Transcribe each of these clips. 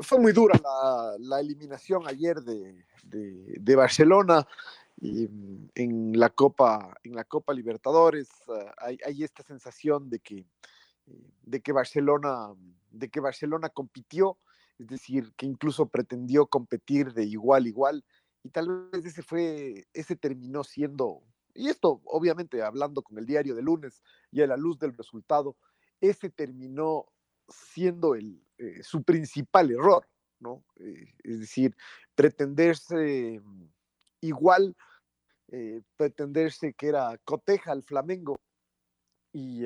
fue muy dura la, eliminación ayer de, Barcelona y, em, en, la Copa, en la Copa Libertadores. Eh, hay, hay, esta sensación de que, de que Barcelona de que Barcelona compitió, es decir, que incluso pretendió competir de igual a igual, y tal vez ese fue, ese terminó siendo, y esto obviamente hablando con el diario de lunes y a la luz del resultado, ese terminó siendo el, eh, su principal error, ¿no? Eh, es decir, pretenderse igual, eh, pretenderse que era coteja al Flamengo y,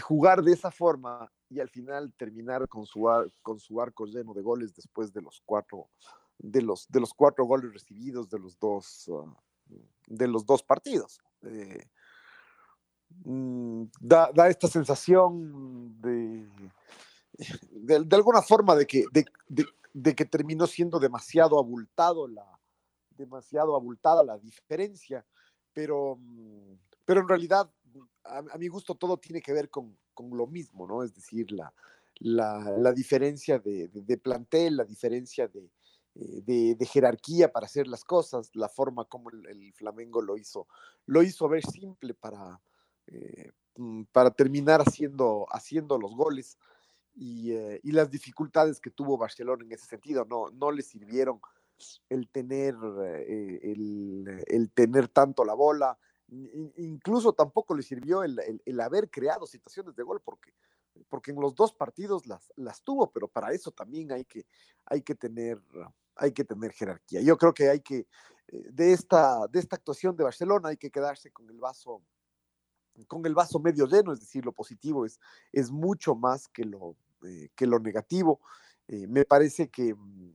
jugar de esa forma y al final terminar con su, con su arco lleno de goles después de los cuatro, de los, de los cuatro goles recibidos de los dos, ah, de los dos partidos. Mm, da, esta sensación de, de, alguna forma de que, de, que terminó siendo demasiado abultado la, demasiado abultada la diferencia, pero, mm, pero en realidad a, mi gusto todo tiene que ver con, con lo mismo, ¿no? Es decir, la, la, diferencia de, de, plantel, la diferencia de, eh, de, jerarquía para hacer las cosas, la forma como el, Flamengo lo hizo, lo hizo ver simple para, eh, mm, para terminar haciendo, haciendo los goles y, eh, y, las dificultades que tuvo Barcelona en ese sentido, no, no le sirvieron el tener, el, el tener tanto la bola, incluso tampoco le sirvió el, haber creado situaciones de gol, porque, porque en los dos partidos las, las tuvo, pero para eso también hay que, hay que, tener, hay que tener jerarquía. Yo creo que hay que, eh, de esta, de esta actuación de Barcelona, hay que quedarse con el vaso con el vaso medio lleno, es decir, lo positivo es, es mucho más que lo, eh, que lo negativo. Eh, me parece que mm,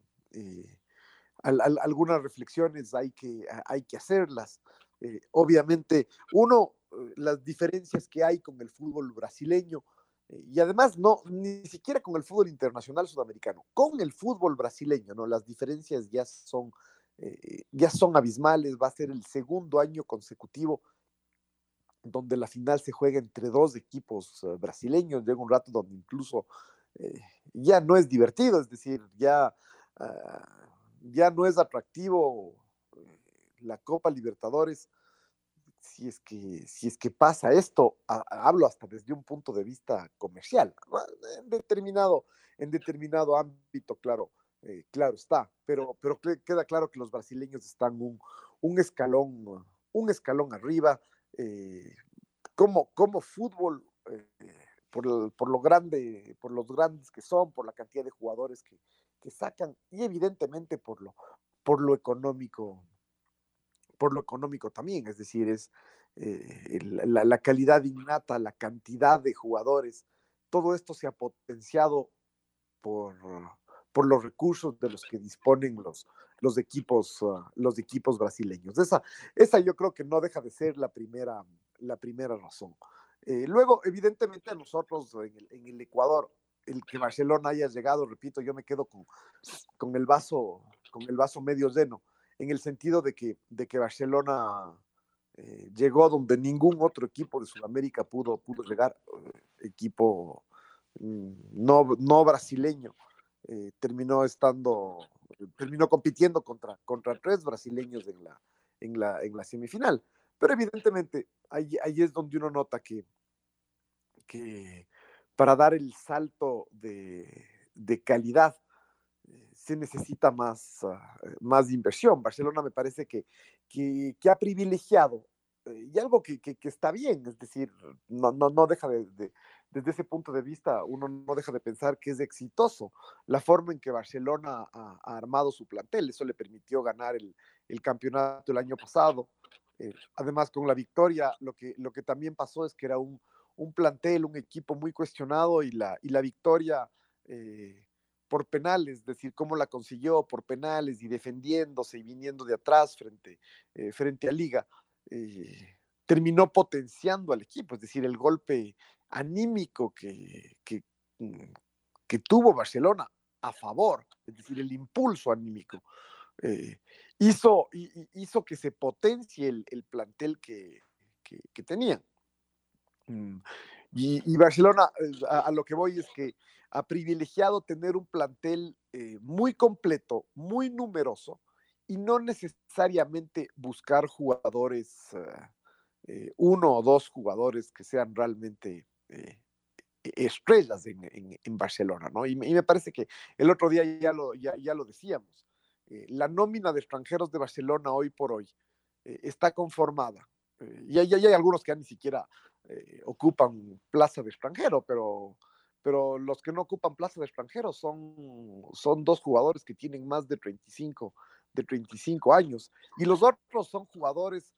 algunas reflexiones hay que, hay que hacerlas. Eh, obviamente, uno, eh, las diferencias que hay con el fútbol brasileño, eh, y además no, ni siquiera con el fútbol internacional sudamericano, con el fútbol brasileño, ¿no? Las diferencias ya son, ya son abismales, va a ser el segundo año consecutivo donde la final se juega entre dos equipos brasileños, llega un rato donde incluso ya no es divertido, es decir, ya, ah, ya no es atractivo la Copa Libertadores, si es que, si es que pasa esto, hablo hasta desde un punto de vista comercial, en determinado, en determinado ámbito, claro, eh, claro está, pero, pero queda claro que los brasileños están un, un escalón, un escalón arriba, eh, como, como fútbol, eh, por, por, lo grande, por los grandes que son, por la cantidad de jugadores que, que sacan, y evidentemente por lo, por lo económico por lo económico también, es decir, es eh, la, calidad innata, la cantidad de jugadores, todo esto se ha potenciado por, por los recursos de los que disponen los, los, equipos, ah, los equipos brasileños. Esa, esa yo creo que no deja de ser la primera, la primera razón. Eh, luego, evidentemente, nosotros en el, en el, Ecuador, el que Barcelona haya llegado, repito, yo me quedo con, con, el, vaso, con el vaso medio lleno en el sentido de que, de que Barcelona eh, llegó donde ningún otro equipo de Sudamérica pudo, pudo llegar, eh, equipo mm, no, no brasileño, eh, terminó estando, terminó compitiendo contra, contra tres brasileños en la, en la, en la semifinal. Pero evidentemente ahí, ahí es donde uno nota que, que para dar el salto de, de calidad se necesita más, ah, más inversión. Barcelona me parece que, que, ha privilegiado, eh, y algo que, que, está bien, es decir, no, no, no deja de, desde ese punto de vista, uno no deja de pensar que es exitoso la forma en que Barcelona ha, armado su plantel. Eso le permitió ganar el, campeonato el año pasado. Eh, además, con la victoria, lo que, lo que también pasó es que era un, un plantel, un equipo muy cuestionado y la, y la victoria eh, por penales, es decir, cómo la consiguió por penales y defendiéndose y viniendo de atrás frente, eh, frente a Liga, eh, terminó potenciando al equipo, es decir, el golpe anímico que, que, mm, que tuvo Barcelona a favor, es decir, el impulso anímico, hizo, hizo que se potencie el, el plantel que, que, tenían. Mm, y, Barcelona, eh, a, lo que voy es que ha privilegiado tener un plantel eh, muy completo, muy numeroso, y no necesariamente buscar jugadores, eh, uno o dos jugadores que sean realmente e, estrellas en, Barcelona, ¿no? Y, me parece que el otro día ya lo, ya, ya lo decíamos, la nómina de extranjeros de Barcelona hoy por hoy está conformada. y hay, hay, algunos que ni siquiera eh, ocupan plaza de extranjero, pero, pero los que no ocupan plaza de extranjero son, son dos jugadores que tienen más de 35, de 35 años. Y los otros son jugadores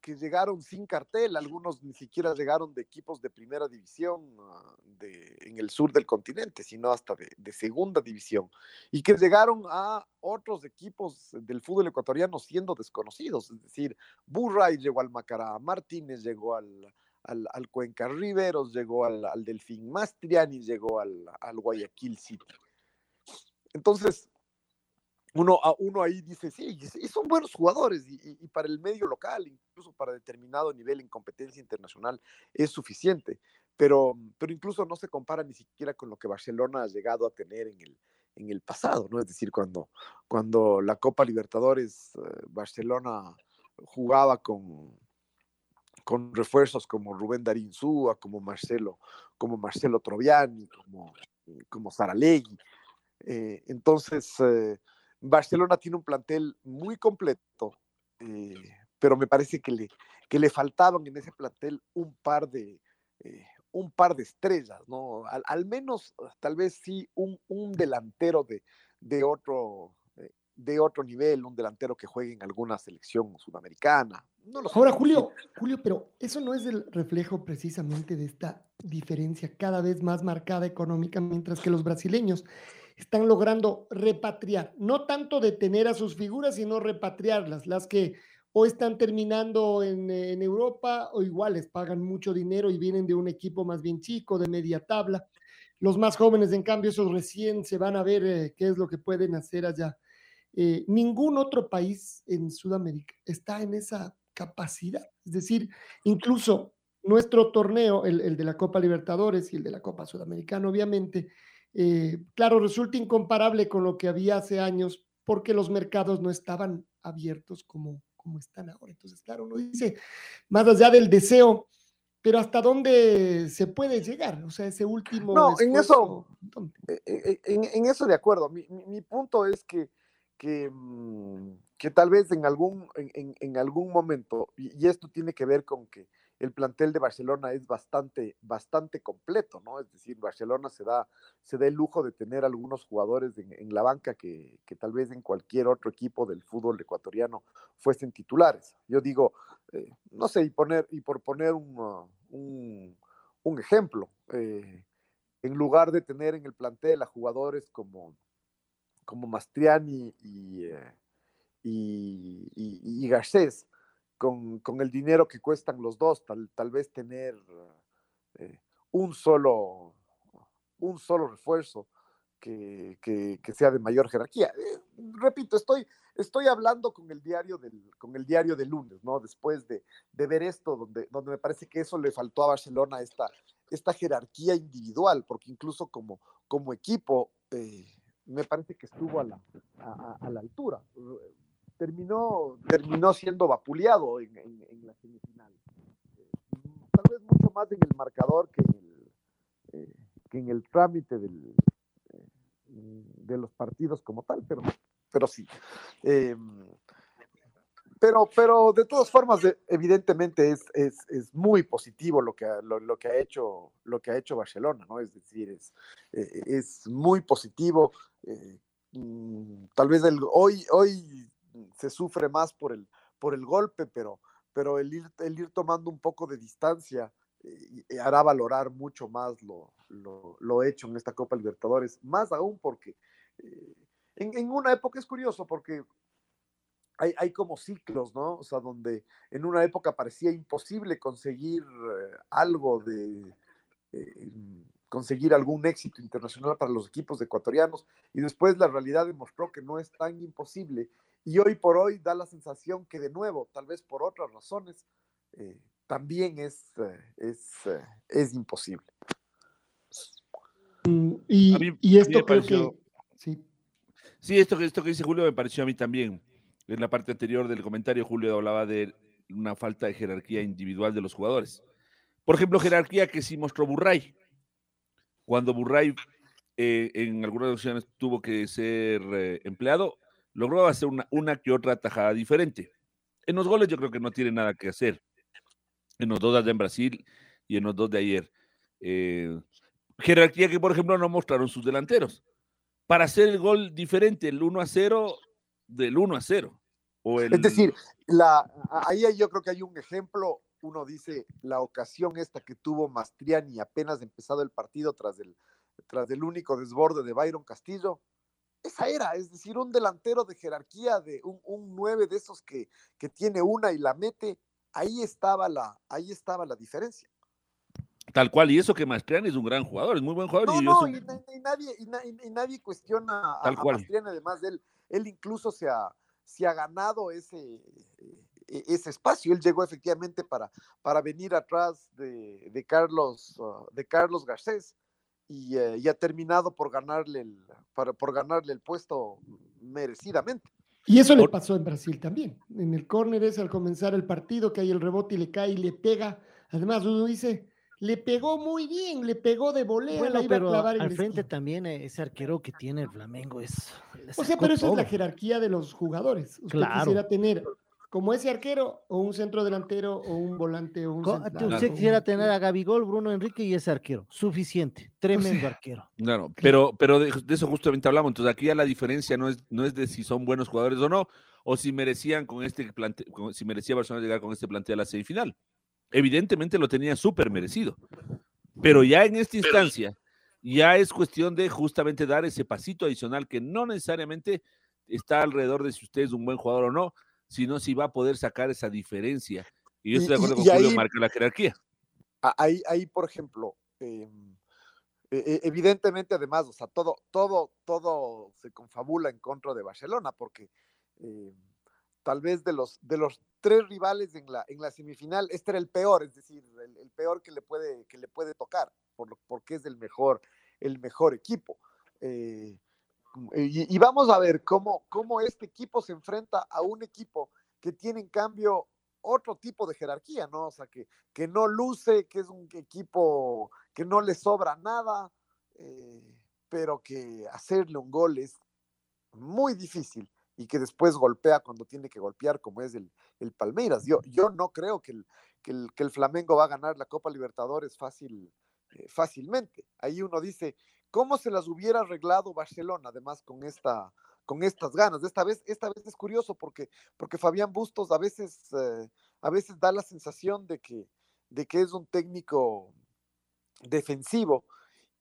que llegaron sin cartel, algunos ni siquiera llegaron de equipos de primera división ah, en el sur del continente, sino hasta de, de, segunda división, y que llegaron a otros equipos del fútbol ecuatoriano siendo desconocidos, es decir, Burray llegó al Macará, Martínez llegó al, al, Cuenca Riveros, llegó al, al Delfín Mastriani, llegó al, al Guayaquil City. Entonces, uno, uno ahí dice, sí, son buenos jugadores y, para el medio local, incluso para determinado nivel en competencia internacional, es suficiente, pero, pero incluso no se compara ni siquiera con lo que Barcelona ha llegado a tener en el, en el pasado, ¿no? Es decir, cuando, cuando la Copa Libertadores, eh, Barcelona jugaba con, con refuerzos como Rubén Darín Súa, como Marcelo, como Marcelo Troviani, como, como Saralegui. Eh, entonces, eh, Barcelona tiene un plantel muy completo, eh, pero me parece que le, que le faltaban en ese plantel un par de, un par de estrellas, ¿no? Al, menos, tal vez sí, un, un delantero de, de otro, de otro nivel, un delantero que juegue en alguna selección sudamericana. No Ahora, Julio, Julio, pero eso no es el reflejo precisamente de esta diferencia cada vez más marcada económica, mientras que los brasileños están logrando repatriar, no tanto detener a sus figuras, sino repatriarlas, las que o están terminando en, en Europa o igual les pagan mucho dinero y vienen de un equipo más bien chico, de media tabla. Los más jóvenes, en cambio, esos recién se van a ver eh, qué es lo que pueden hacer allá. Eh, ningún otro país en Sudamérica está en esa capacidad. Es decir, incluso nuestro torneo, el, de la Copa Libertadores y el de la Copa Sudamericana, obviamente, eh, claro, resulta incomparable con lo que había hace años porque los mercados no estaban abiertos como, como están ahora. Entonces, claro, uno dice, más allá del deseo, pero hasta dónde se puede llegar, o sea, ese último. No, en eso, eh, en, eso de acuerdo. mi punto es que que, mm, que tal vez en algún, en, en algún momento, y, esto tiene que ver con que el plantel de Barcelona es bastante, bastante completo, ¿no? Es decir, Barcelona se da, se da el lujo de tener algunos jugadores en, la banca que, que, tal vez en cualquier otro equipo del fútbol ecuatoriano fuesen titulares. Yo digo, eh, no sé, y, poner, y por poner un, uh, un, ejemplo, eh, en lugar de tener en el plantel a jugadores como como Mastriani y, eh, y, Garcés, con, el dinero que cuestan los dos, tal, tal vez tener eh, un, solo, un solo refuerzo que, sea de mayor jerarquía. Eh, repito, estoy, estoy hablando con el diario del, con el diario del lunes, ¿no? Después de, ver esto, donde, donde me parece que eso le faltó a Barcelona, esta, esta jerarquía individual, porque incluso como, como equipo, me parece que estuvo a la, a, la altura. Terminó, terminó siendo vapuleado en, en, la semifinal. tal vez mucho más en el marcador que en el, eh, que en el trámite del, eh, de los partidos como tal, pero, pero sí. Pero, pero de todas formas, evidentemente es, es, es muy positivo lo que, lo, lo, que ha hecho, lo que ha hecho Barcelona, ¿no? Es decir, es, eh, es muy positivo. Eh, mm, tal vez el, hoy, hoy se sufre más por el, por el golpe, pero, pero el, ir, el ir tomando un poco de distancia eh, hará valorar mucho más lo, lo, hecho en esta Copa Libertadores, más aún porque en, en, una época es curioso, porque hay, hay, como ciclos, ¿no? O sea, donde en una época parecía imposible conseguir eh, algo de, eh, conseguir algún éxito internacional para los equipos ecuatorianos y después la realidad demostró que no es tan imposible y hoy por hoy da la sensación que de nuevo, tal vez por otras razones, eh, también es, eh, es, eh, es, imposible. Mm, y, y esto creo que... Sí. sí, esto, esto que dice Julio me pareció a mí también en la parte anterior del comentario, Julio hablaba de una falta de jerarquía individual de los jugadores. Por ejemplo, jerarquía que sí mostró Burray. Cuando Burray eh, en algunas ocasiones tuvo que ser eh, empleado, logró hacer una, una, que otra tajada diferente. En los goles yo creo que no tiene nada que hacer. En los dos de en Brasil y en los dos de ayer. Eh, jerarquía que, por ejemplo, no mostraron sus delanteros. Para hacer el gol diferente, el 1 a 0, del 1 a 0. O el... Es decir, la, ahí yo creo que hay un ejemplo, uno dice, la ocasión esta que tuvo Mastriani apenas empezado el partido tras el, tras el único desborde de Byron Castillo, esa era, es decir, un delantero de jerarquía, de un, un 9 de esos que, que tiene una y la mete, ahí estaba la, ahí estaba la diferencia. Tal cual, y eso que Mastriani es un gran jugador, es muy buen jugador. No, y, no, y, y, nadie, y, nadie cuestiona a, a Mastriani, además de él, él incluso se ha, se ha ganado ese, e, ese espacio. Él llegó efectivamente para, para venir atrás de, de Carlos, uh, de Carlos Garcés y, uh, y, ha terminado por ganarle, el, para, por ganarle el puesto merecidamente. Y eso le pasó en Brasil también. En el córner es al comenzar el partido que hay el rebote y le cae y le pega. Además, uno dice, le pegó muy bien, le pegó de volea, bueno, la pero al frente esquí. también eh, ese arquero que tiene el Flamengo es... O sea, pero eso es la jerarquía de los jugadores. Usted claro. quisiera tener como ese arquero o un centro delantero o un volante o un central. Usted quisiera tener a Gabigol, Bruno Enrique y ese arquero. Suficiente. Tremendo o sea, arquero. Claro, pero, pero de, de, eso justamente hablamos. Entonces aquí ya la diferencia no es, no es de si son buenos jugadores o no, o si merecían con este plante, si merecía Barcelona llegar con este plantel a la semifinal evidentemente lo tenía súper merecido. Pero ya en esta instancia, ya es cuestión de justamente dar ese pasito adicional que no necesariamente está alrededor de si usted es un buen jugador o no, sino si va a poder sacar esa diferencia. Y yo estoy de acuerdo y, con y Julio, ahí, marca la jerarquía. Ahí, ahí por ejemplo, eh, evidentemente además, o sea, todo, todo, todo se confabula en contra de Barcelona, porque eh, tal vez de los, de los tres rivales en la, en la semifinal, este era el peor, es decir, el, el peor que le puede, que le puede tocar, por, porque es el mejor, el mejor equipo. Eh, y, y, vamos a ver cómo, cómo este equipo se enfrenta a un equipo que tiene en cambio otro tipo de jerarquía, ¿no? O sea, que, que no luce, que es un equipo que no le sobra nada, eh, pero que hacerle un gol es muy difícil y que después golpea cuando tiene que golpear, como es el, el Palmeiras. Yo, yo no creo que el, que, el, que el Flamengo va a ganar la Copa Libertadores fácil, eh, fácilmente. Ahí uno dice, ¿cómo se las hubiera arreglado Barcelona, además, con, esta, con estas ganas? Esta vez, esta vez es curioso porque, porque Fabián Bustos a veces, eh, a veces da la sensación de que, de que es un técnico defensivo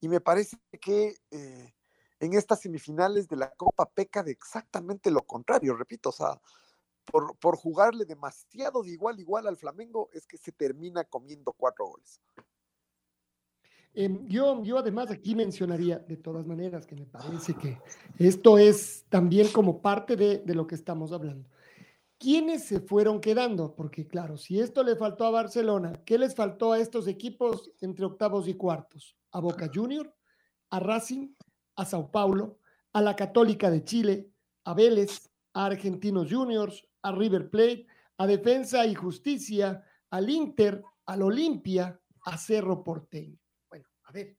y me parece que... Eh, en estas semifinales de la Copa peca de exactamente lo contrario, repito, o sea, por, por, jugarle demasiado de igual igual al Flamengo es que se termina comiendo cuatro goles. Eh, yo, yo además aquí mencionaría de todas maneras que me parece que esto es también como parte de, de lo que estamos hablando. ¿Quiénes se fueron quedando? Porque claro, si esto le faltó a Barcelona, ¿qué les faltó a estos equipos entre octavos y cuartos? A Boca Junior, a Racing, a Sao Paulo, a la Católica de Chile, a Vélez, a Argentinos Juniors, a River Plate, a Defensa y Justicia, al Inter, al Olimpia, a Cerro Porteño. Ver,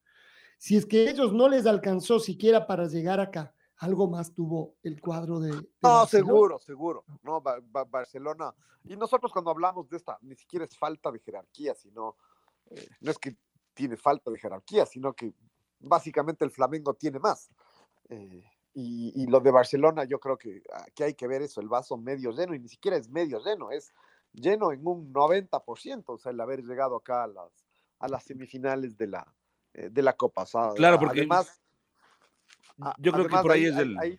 si es que ellos no les alcanzó siquiera para llegar acá, algo más tuvo el cuadro de. de No, Barcelona. seguro, seguro. No, Ba- Ba- Barcelona. Y nosotros cuando hablamos de esta, ni siquiera es falta de jerarquía, sino, eh, no es que tiene falta de jerarquía, sino que básicamente el Flamengo tiene más. Eh, y, y lo de Barcelona, yo creo que, ah, que hay que ver eso, el vaso medio lleno, y ni siquiera es medio lleno, es lleno en un 90%, o sea, el haber llegado acá a las, a las semifinales de la, de la Copa. Sea, Claro, porque además, yo creo que por ahí es el...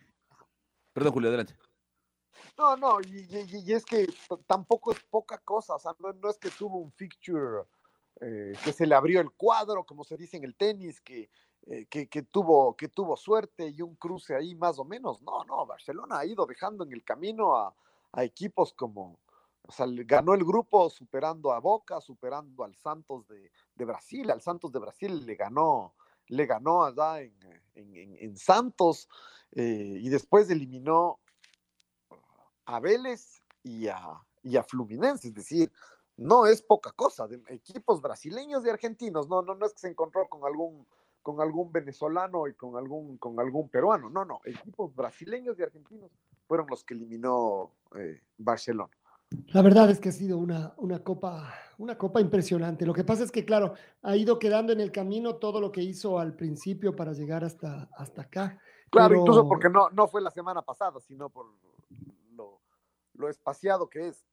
Perdón, Julio, adelante. no, no, y, y- y es que tampoco es poca cosa, o sea, no, no es que tuvo un fixture eh, que se le abrió el cuadro, como se dice en el tenis, que, eh, que, que tuvo, que tuvo suerte y un cruce ahí más o menos. No, no, Barcelona ha ido dejando en el camino a, a equipos como, o sea, ganó el grupo superando a Boca, superando al Santos de, Brasil, al Santos de Brasil le ganó, le ganó allá en, Santos eh, y después eliminó a Vélez y a, Fluminense, es decir, no es poca cosa, equipos brasileños y argentinos, no, no, no es que se encontró con algún, con algún venezolano y con algún, con algún peruano, no, no, equipos brasileños y argentinos fueron los que eliminó eh, Barcelona. La verdad es que ha sido una, una, copa, una copa impresionante. Lo que pasa es que, claro, ha ido quedando en el camino todo lo que hizo al principio para llegar hasta, hasta acá. Claro, Pero- incluso porque no, no fue la semana pasada, sino por lo, lo espaciado que es.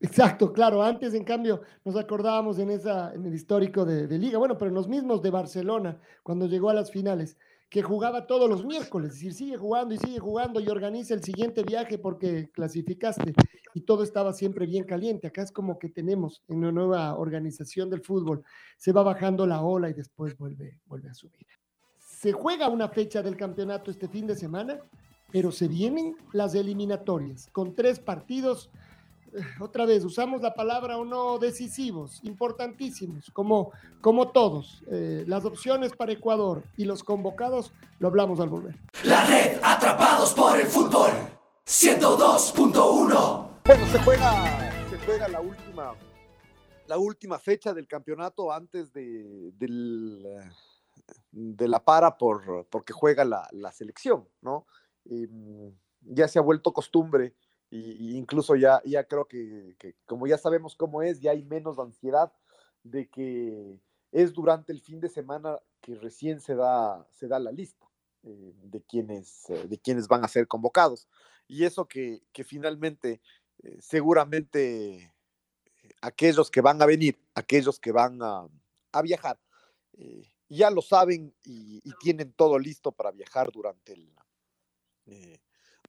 Exacto, claro. Antes, en cambio, nos acordábamos en, esa, en el histórico de, de Liga, bueno, pero en los mismos de Barcelona, cuando llegó a las finales, que jugaba todos los miércoles, es decir, sigue jugando y sigue jugando y organiza el siguiente viaje porque clasificaste y todo estaba siempre bien caliente. Acá es como que tenemos en una nueva organización del fútbol, se va bajando la ola y después vuelve, vuelve a subir. Se juega una fecha del campeonato este fin de semana, pero se vienen las eliminatorias con tres partidos otra vez, usamos la palabra o no decisivos, importantísimos, como, como todos. Eh, las opciones para Ecuador y los convocados lo hablamos al volver. La red Atrapados por el Fútbol 102.1 Bueno, se juega, se juega la última, la última fecha del campeonato antes de, del, de la para por, porque juega la, la selección, ¿no? Em, ya se ha vuelto costumbre y, incluso ya, ya creo que, como ya sabemos cómo es, ya hay menos ansiedad de que es durante el fin de semana que recién se da, se da la lista eh, de, quienes, eh, de quienes van a ser convocados. Y eso que, finalmente eh, seguramente aquellos que van a venir, aquellos que van a, viajar, ya lo saben y, y tienen todo listo para viajar durante el,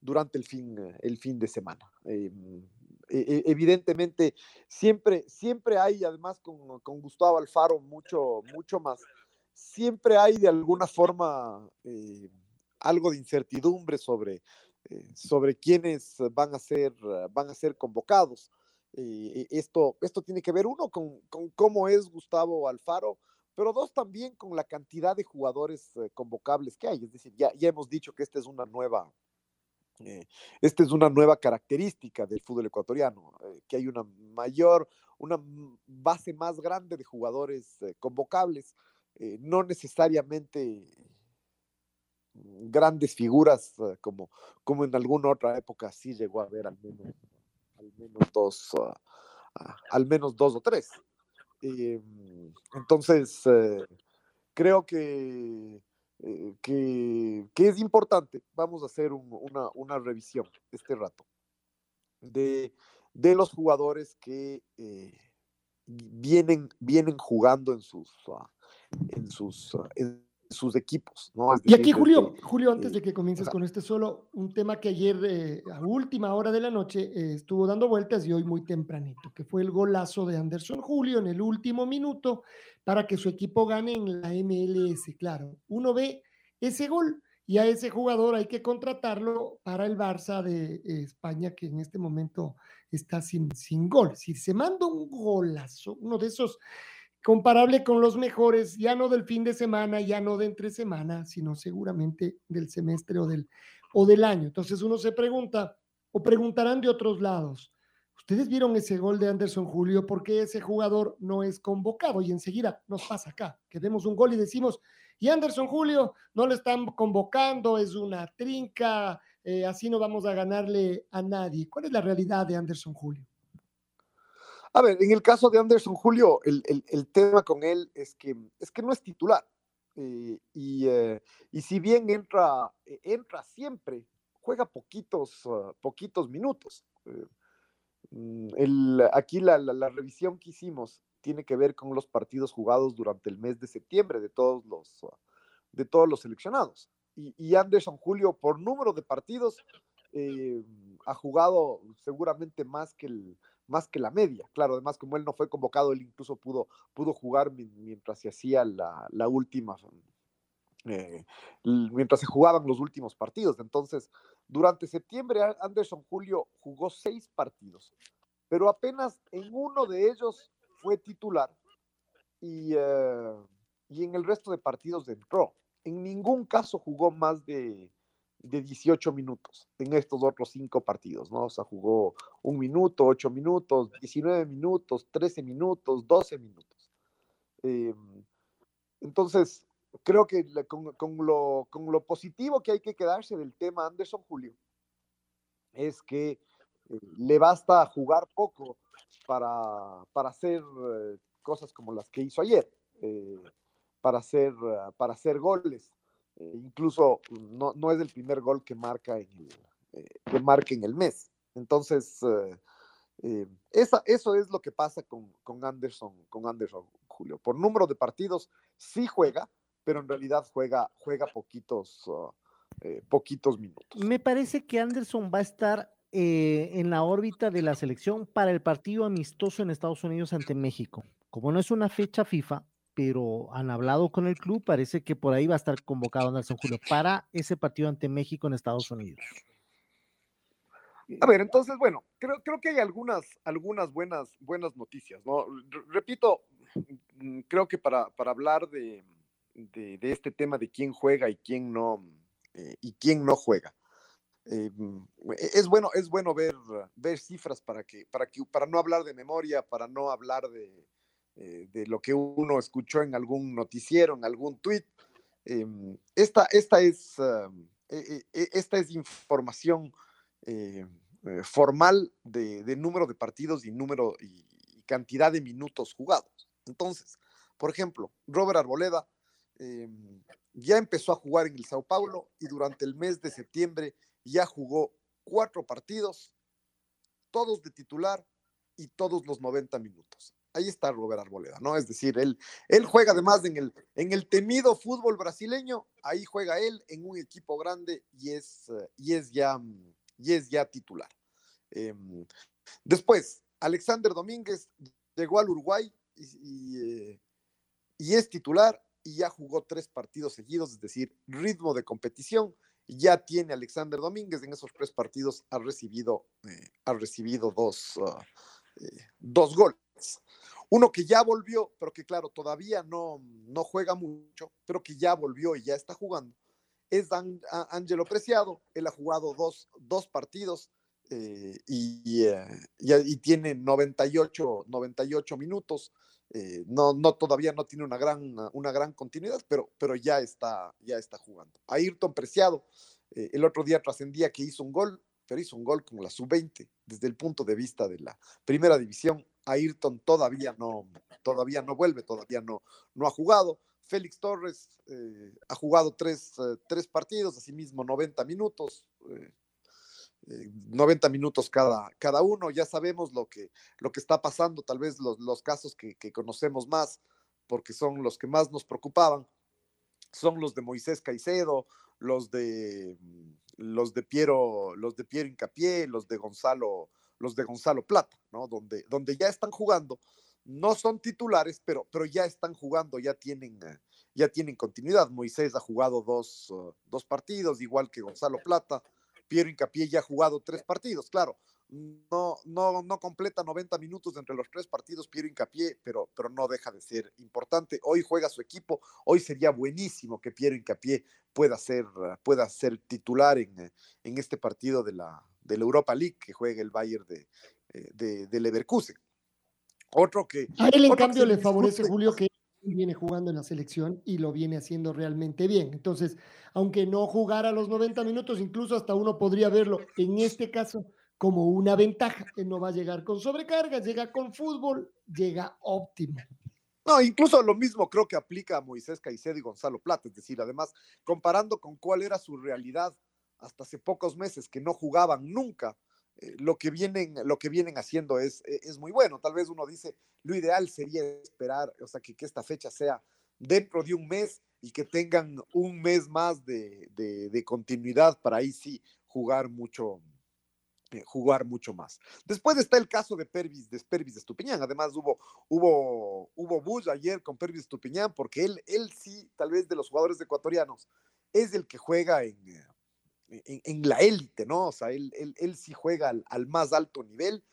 durante el fin, eh, el fin de semana. Eh, e- e- evidentemente, siempre, siempre hay, además con, con Gustavo Alfaro, mucho, mucho más, siempre hay de alguna forma eh, algo de incertidumbre sobre, eh, sobre quiénes van a ser, van a ser convocados. Eh, esto, esto tiene que ver, uno, con, con cómo es Gustavo Alfaro, pero dos, también con la cantidad de jugadores eh, convocables que hay. Es decir, ya, ya hemos dicho que esta es una nueva, eh, esta es una nueva característica del fútbol ecuatoriano, eh, que hay una mayor, una base más grande de jugadores eh, convocables, no necesariamente grandes figuras como, como en alguna otra época sí llegó a haber al menos, dos, ah, ah, al menos dos o tres. Eh, entonces, creo que, eh, que, que es importante. Vamos a hacer un- una, una revisión este rato de, de los jugadores que eh, vienen, vienen jugando en sus, ah, en sus, ah, sus equipos. ¿no? Es Y aquí, Julio, Julio, antes eh, de que comiences con este solo, un tema que ayer eh, a última hora de la noche eh, estuvo dando vueltas y hoy muy tempranito, que fue el golazo de Anderson Julio en el último minuto para que su equipo gane en la MLS. Claro, uno ve ese gol y a ese jugador hay que contratarlo para el Barça de eh, España, que en este momento está sin, sin gol. Si se manda un golazo, uno de esos comparable con los mejores, ya no del fin de semana, ya no de entre semana, sino seguramente del semestre o del, o del año. Entonces uno se pregunta, o preguntarán de otros lados, ¿ustedes vieron ese gol de Anderson Julio? ¿Por qué ese jugador no es convocado? Y enseguida nos pasa acá, que vemos un gol y decimos, Y Anderson Julio no lo están convocando, es una trinca, eh, así no vamos a ganarle a nadie. ¿Cuál es la realidad de Anderson Julio? A ver, en el caso de Anderson Julio, el, tema con él es que, es que no es titular. Eh, y, eh, y, si bien entra, entra siempre, juega poquitos, ah, poquitos minutos. Mm, el, aquí la, la, revisión que hicimos tiene que ver con los partidos jugados durante el mes de septiembre de todos los, ah, de todos los seleccionados. Y, Anderson Julio, por número de partidos, eh, ha jugado seguramente más que, el, más que la media. Claro, además, como él no fue convocado, él incluso pudo, pudo jugar mientras se hacía la, la última, eh, mientras se jugaban los últimos partidos. Entonces, durante septiembre, Anderson Julio jugó seis partidos, pero apenas en uno de ellos fue titular y, eh, y en el resto de partidos entró. En ningún caso jugó más de, de 18 minutos en estos otros cinco partidos, ¿no? O sea, jugó un minuto, ocho minutos, 19 minutos, 13 minutos, 12 minutos. Em, entonces, creo que con, lo, con, lo, positivo que hay que quedarse del tema Anderson Julio es que eh, le basta jugar poco para, para hacer eh, cosas como las que hizo ayer, eh, para, hacer, para hacer goles. Incluso no, no, es el primer gol que marca en el, que marca en el mes. Entonces, esa, eso es lo que pasa con, con, Anderson, con Anderson Julio. Por número de partidos, sí juega, pero en realidad juega, juega poquitos, eh, poquitos minutos. Me parece que Anderson va a estar eh, en la órbita de la selección para el partido amistoso en Estados Unidos ante México. Como no es una fecha FIFA, pero han hablado con el club, parece que por ahí va a estar convocado Anderson Julio para ese partido ante México en Estados Unidos. A ver, entonces, bueno, creo, creo que hay algunas, algunas buenas, buenas noticias, ¿no? Repito, mm, creo que para, para hablar de, de, este tema de quién juega y quién no, eh, y quién no juega. Eh, mm, e, es bueno, es bueno ver, ver cifras para que, para que, para no hablar de memoria, para no hablar de, eh, de lo que uno escuchó en algún noticiero, en algún tweet. esta, esta, es, e, e, esta es información formal de, número de partidos y número y cantidad de minutos jugados. Entonces, por ejemplo, Robert Arboleda Em, ya empezó a jugar en el Sao Paulo y durante el mes de septiembre ya jugó cuatro partidos, todos de titular y todos los 90 minutos. Ahí está Robert Arboleda, ¿no? Es decir, él, él juega además en el, en el temido fútbol brasileño, ahí juega él en un equipo grande y es, y es, ya, y es ya titular. Em, después, Alexander Domínguez llegó al Uruguay y, eh, y es titular y ya jugó tres partidos seguidos, es decir, ritmo de competición. Ya tiene Alexander Domínguez en esos tres partidos, ha recibido, eh, ha recibido dos, ah, eh, dos goles. Uno que ya volvió, pero que claro, todavía no, no juega mucho, pero que ya volvió y ya está jugando, es Ángelo Preciado. Él ha jugado dos, dos partidos eh, y, y, tiene 98, 98 minutos. Eh, no, no, todavía no tiene una gran, una gran continuidad, pero, pero ya, está, ya está jugando. Ayrton Preciado, eh, el otro día trascendía que hizo un gol, pero hizo un gol con la sub-20 desde el punto de vista de la primera división. Ayrton todavía no, todavía no vuelve, todavía no, no ha jugado. Félix Torres eh, ha jugado tres, tres, partidos, asimismo 90 minutos. 90 minutos cada, cada uno, ya sabemos lo que, lo que está pasando, tal vez los, los casos que, que, conocemos más, porque son los que más nos preocupaban, son los de Moisés Caicedo, los de los de Piero, los de Piero Incapié, los de Gonzalo, los de Gonzalo Plata, ¿no? Donde, donde ya están jugando, no son titulares, pero, pero ya están jugando, ya tienen, ya tienen continuidad. Moisés ha jugado dos, dos partidos, igual que Gonzalo Plata. Piero Incapié ya ha jugado tres partidos, claro. No, no, no completa 90 minutos entre los tres partidos Piero Incapié, pero, pero no deja de ser importante. Hoy juega su equipo, hoy sería buenísimo que Piero Incapié pueda ser, pueda ser titular en, en este partido de la, de la Europa League que juega el Bayern de, eh, de, Leverkusen. Otro que... A él, en cambio, le favorece, Julio, que viene jugando en la selección y lo viene haciendo realmente bien. Entonces, aunque no jugara los 90 minutos, incluso hasta uno podría verlo en este caso como una ventaja. que no va a llegar con sobrecargas, llega con fútbol, llega óptimo. No, incluso lo mismo creo que aplica a Moisés Caicedo y Gonzalo Plata, es decir, además, comparando con cuál era su realidad hasta hace pocos meses que no jugaban nunca, eh, lo, que vienen, lo que vienen haciendo es, eh, es muy bueno. Tal vez uno dice, lo ideal sería esperar, o sea, que, que esta fecha sea dentro de un mes y que tengan un mes más de, de continuidad para ahí sí jugar mucho, eh, jugar mucho más. Después está el caso de Pervis, de Pervis Estupiñán. Además, hubo, hubo, hubo ayer con Pervis Estupiñán, porque él, él sí, tal vez de los jugadores ecuatorianos, es el que juega en, eh, en, la élite, ¿no? O sea, él, él, él sí juega al, más alto nivel.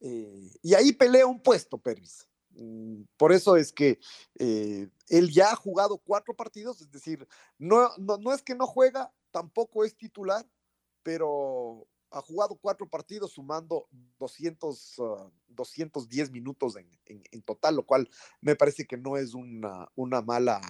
Eh, y ahí pelea un puesto, Pervis. Mm, por eso es que él ya ha jugado cuatro partidos, es decir, no, no, no es que no juega, tampoco es titular, pero ha jugado cuatro partidos sumando 200, 210 ah, minutos en, total, lo cual me parece que no es una, una mala,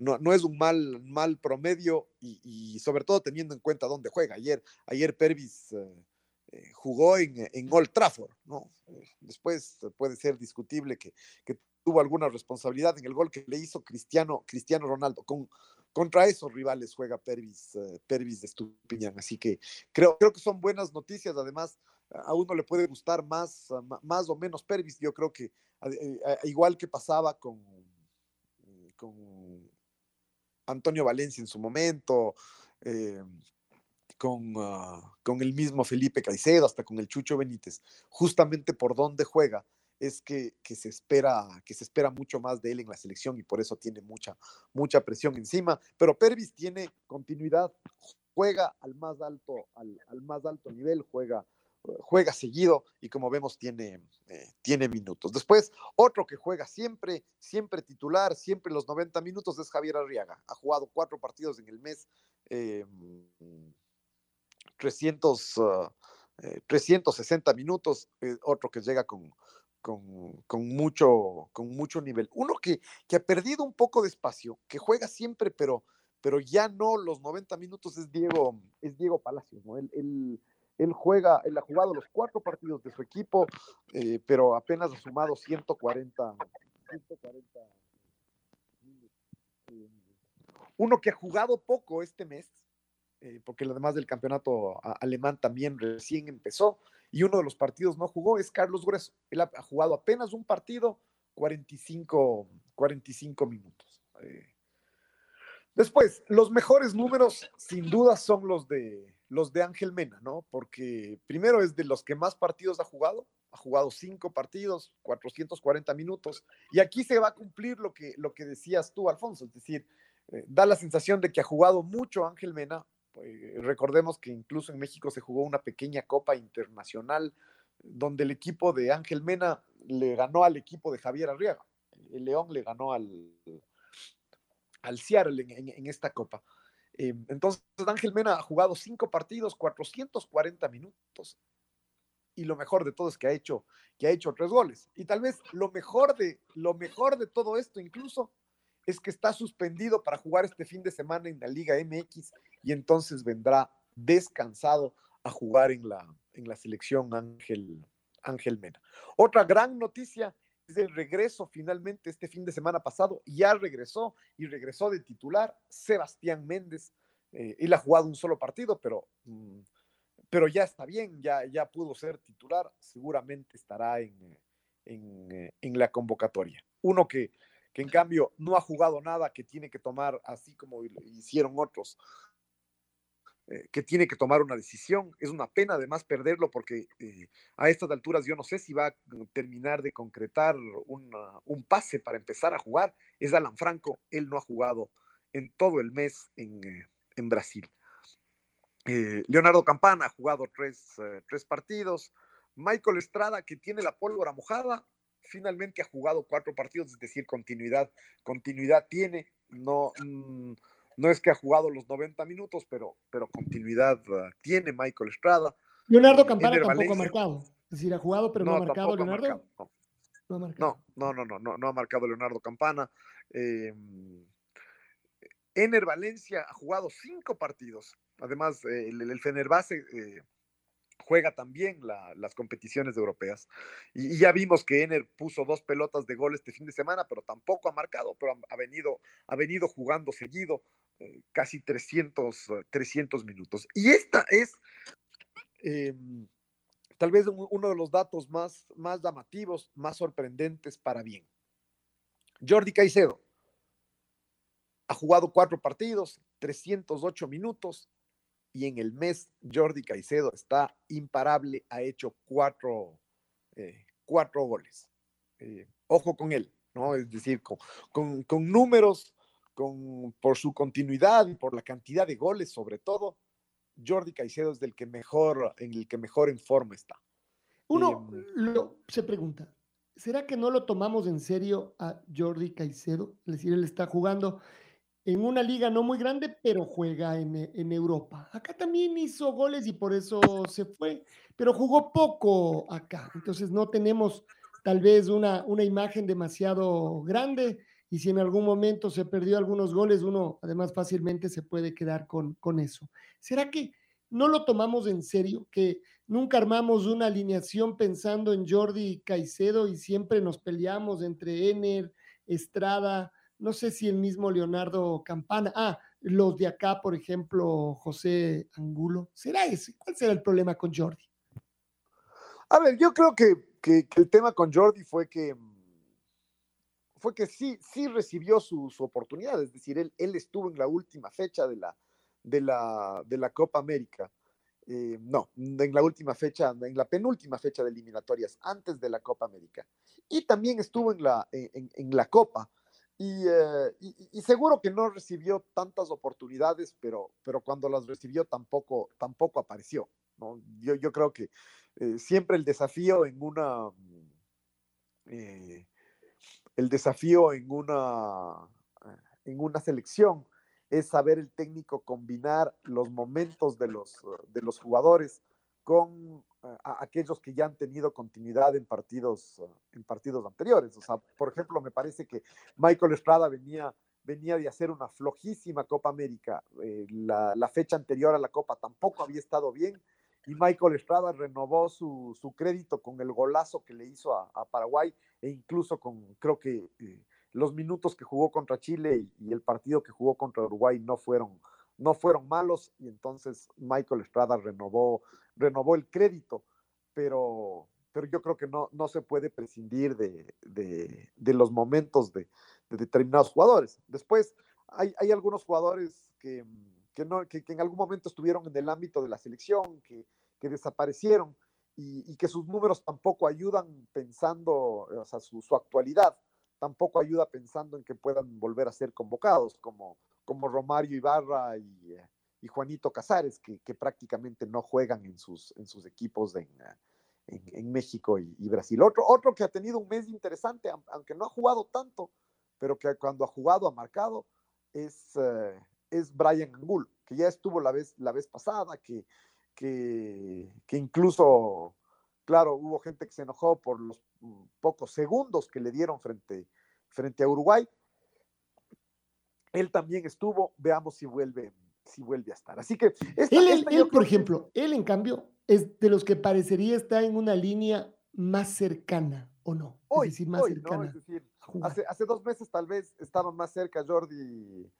no, no, es un mal, mal promedio y, sobre todo teniendo en cuenta dónde juega. Ayer, ayer Pervis eh, eh, jugó en, en, Old Trafford, ¿no? Después puede ser discutible que, que tuvo alguna responsabilidad en el gol que le hizo Cristiano, Cristiano Ronaldo. Con, contra esos rivales juega Pervis, eh, Pervis de Estupiñán. Así que creo, creo que son buenas noticias. Además, a uno le puede gustar más, más o menos Pervis. Yo creo que eh, igual que pasaba con, con Antonio Valencia en su momento, eh, con, ah, con el mismo Felipe Caicedo, hasta con el Chucho Benítez, justamente por dónde juega es que, se espera, que se espera mucho más de él en la selección y por eso tiene mucha, mucha presión encima. Pero Pervis tiene continuidad, juega al más alto, al, más alto nivel, juega, juega seguido y como vemos tiene, eh, tiene minutos. Después, otro que juega siempre, siempre titular, siempre los 90 minutos es Javier Arriaga. Ha jugado cuatro partidos en el mes, 300, eh, 360 mm, ah, eh, minutos, otro que llega con, con, mucho, con mucho nivel. Uno que, que ha perdido un poco de espacio, que juega siempre, pero, pero ya no los 90 minutos es Diego, es Diego Palacios, ¿no? Juega, él ha jugado los cuatro partidos de su equipo, eh, pero apenas ha sumado 140, 140 eh, uno que ha jugado poco este mes, eh, porque además del campeonato alemán también recién empezó, y uno de los partidos no jugó es Carlos Grueso. Él ha, jugado apenas un partido, 45, 45 minutos. Después, los mejores números sin duda son los de, los de Ángel Mena, ¿no? Porque primero es de los que más partidos ha jugado, ha jugado cinco partidos, 440 minutos, y aquí se va a cumplir lo que, lo que decías tú, Alfonso, es decir, eh, da la sensación de que ha jugado mucho Ángel Mena, eh, recordemos que incluso en México se jugó una pequeña copa internacional donde el equipo de Ángel Mena le ganó al equipo de Javier Arriaga. El León le ganó al, al Seattle en, esta copa. Eh, entonces Ángel Mena ha jugado cinco partidos, 440 minutos. Y lo mejor de todo es que ha hecho, que ha hecho tres goles. Y tal vez lo mejor de, lo mejor de todo esto incluso es que está suspendido para jugar este fin de semana en la Liga MX y entonces vendrá descansado a jugar en la, en la selección Ángel, Ángel Mena. Otra gran noticia es el regreso finalmente este fin de semana pasado, ya regresó y regresó de titular Sebastián Méndez. Eh, él ha jugado un solo partido, pero, mm, pero ya está bien, ya, ya pudo ser titular, seguramente estará en, en, en la convocatoria. Uno que, que en cambio no ha jugado nada, que tiene que tomar, así como hicieron otros, eh, que tiene que tomar una decisión. Es una pena además perderlo porque eh, a estas alturas yo no sé si va a terminar de concretar un pase para empezar a jugar. Es Alan Franco, él no ha jugado en todo el mes en, eh, en Brasil. Leonardo Campana ha jugado tres, tres partidos. Michael Estrada, que tiene la pólvora mojada, finalmente ha jugado cuatro partidos, es decir, continuidad, continuidad tiene, no, mm, no es que ha jugado los 90 minutos, pero, pero continuidad ah, tiene Michael Estrada. Leonardo Campana tampoco ha marcado, es decir, ha jugado, pero no, ha marcado Leonardo. no. No, no, no, no, no, no, ha marcado Leonardo Campana. Eh, Ener Valencia ha jugado cinco partidos. Además, el, el Fenerbahce eh, juega también las competiciones europeas. Y, ya vimos que Ener puso dos pelotas de gol este fin de semana, pero tampoco ha marcado, pero ha, venido, ha venido jugando seguido eh, casi 300, 300 minutos. Y esta es em, tal vez uno de los datos más, más llamativos, más sorprendentes para bien. Jordi Caicedo ha jugado cuatro partidos, 308 minutos, y en el mes Jordi Caicedo está imparable, ha hecho cuatro, eh, cuatro goles. Eh, ojo con él, ¿no? Es decir, con, con, números, con, por su continuidad y por la cantidad de goles sobre todo, Jordi Caicedo es del que mejor, en el que mejor en forma está. Uno em, se pregunta, ¿será que no lo tomamos en serio a Jordi Caicedo? Es decir, él está jugando en una liga no muy grande, pero juega en, eh, en, Europa. Acá también hizo goles y por eso se fue, pero jugó poco acá. Entonces no tenemos tal vez una, una imagen demasiado grande y si en algún momento se perdió algunos goles, uno además fácilmente se puede quedar con, con eso. ¿Será que no lo tomamos en serio? Que nunca armamos una alineación pensando en Jordi Caicedo y siempre nos peleamos entre Ener, Estrada, no sé si el mismo Leonardo Campana, ah, los de acá, por ejemplo, José Angulo, ¿será ese? ¿Cuál será el problema con Jordi? A ver, yo creo que, el tema con Jordi fue que fue que sí, sí recibió su, oportunidad, es decir, él, estuvo en la última fecha de la, Copa América. Eh, no, en la última fecha, en la penúltima fecha de eliminatorias, antes de la Copa América. Y también estuvo en la, Copa. Eh, y, seguro que no recibió tantas oportunidades, pero, pero cuando las recibió tampoco, tampoco apareció. ¿no? Yo, yo creo que eh, siempre el desafío en una... Eh, el desafío en una, en una selección es saber el técnico combinar los momentos de los, de los jugadores con a aquellos que ya han tenido continuidad en partidos, en partidos anteriores. O sea, por ejemplo, me parece que Michael Estrada venía, venía de hacer una flojísima Copa América. Eh, la, la, fecha anterior a la Copa tampoco había estado bien y Michael Estrada renovó su, su crédito con el golazo que le hizo a, a Paraguay e incluso con, creo que eh, los minutos que jugó contra Chile y, y, el partido que jugó contra Uruguay no fueron, no fueron malos y entonces Michael Estrada renovó renovó el crédito, pero, pero yo creo que no, no se puede prescindir de, de, los momentos de, determinados jugadores. Después, hay, hay algunos jugadores que, que, no, que, en algún momento estuvieron en el ámbito de la selección, que, que desaparecieron y, y, que sus números tampoco ayudan pensando, o sea, su, su, actualidad tampoco ayuda pensando en que puedan volver a ser convocados, como, como Romario Ibarra y, y Juanito Casares, que, que, prácticamente no juegan en sus, en sus equipos en, en, en México y, y, Brasil. Otro, otro que ha tenido un mes interesante, aunque no ha jugado tanto, pero que cuando ha jugado ha marcado, es, uh, es Brian Angul, que ya estuvo la vez, la vez pasada, que, que, que incluso, claro, hubo gente que se enojó por los pocos segundos que le dieron frente, frente a Uruguay. Él también estuvo, veamos si vuelve si vuelve a estar. Así que... él, por ejemplo, él en cambio es de los que parecería estar en una línea más cercana, ¿o no? Hoy, es decir, más cercana. hace, dos meses tal vez estaba más cerca Jordi,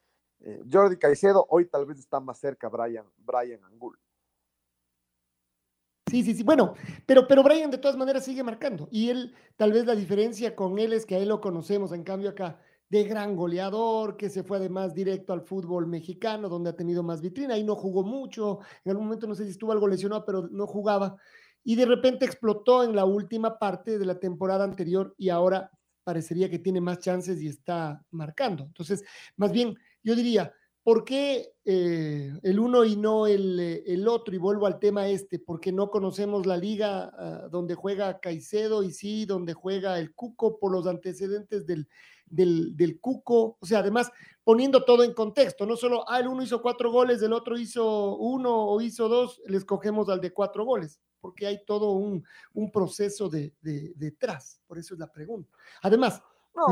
eh, Jordi Caicedo, hoy tal vez está más cerca Brian, Brian Angul. Sí, sí, sí. Bueno, pero, pero Brian de todas maneras sigue marcando. Y él, tal vez la diferencia con él es que a él lo conocemos. En cambio, acá de gran goleador, que se fue además directo al fútbol mexicano, donde ha tenido más vitrina, y no jugó mucho, en algún momento no sé si estuvo algo lesionado, pero no jugaba, y de repente explotó en la última parte de la temporada anterior y ahora parecería que tiene más chances y está marcando. Entonces, más bien, yo diría, ¿por qué eh, el uno y no el, eh, el, otro? Y vuelvo al tema este, porque no conocemos la liga uh, donde juega Caicedo y sí, donde juega el Cuco por los antecedentes del del, Cuco, o sea, además poniendo todo en contexto, no solo, ah, el uno hizo cuatro goles, el otro hizo uno o hizo dos, le escogemos al de cuatro goles, porque hay todo un, un proceso de, de, detrás, por eso es la pregunta. Además,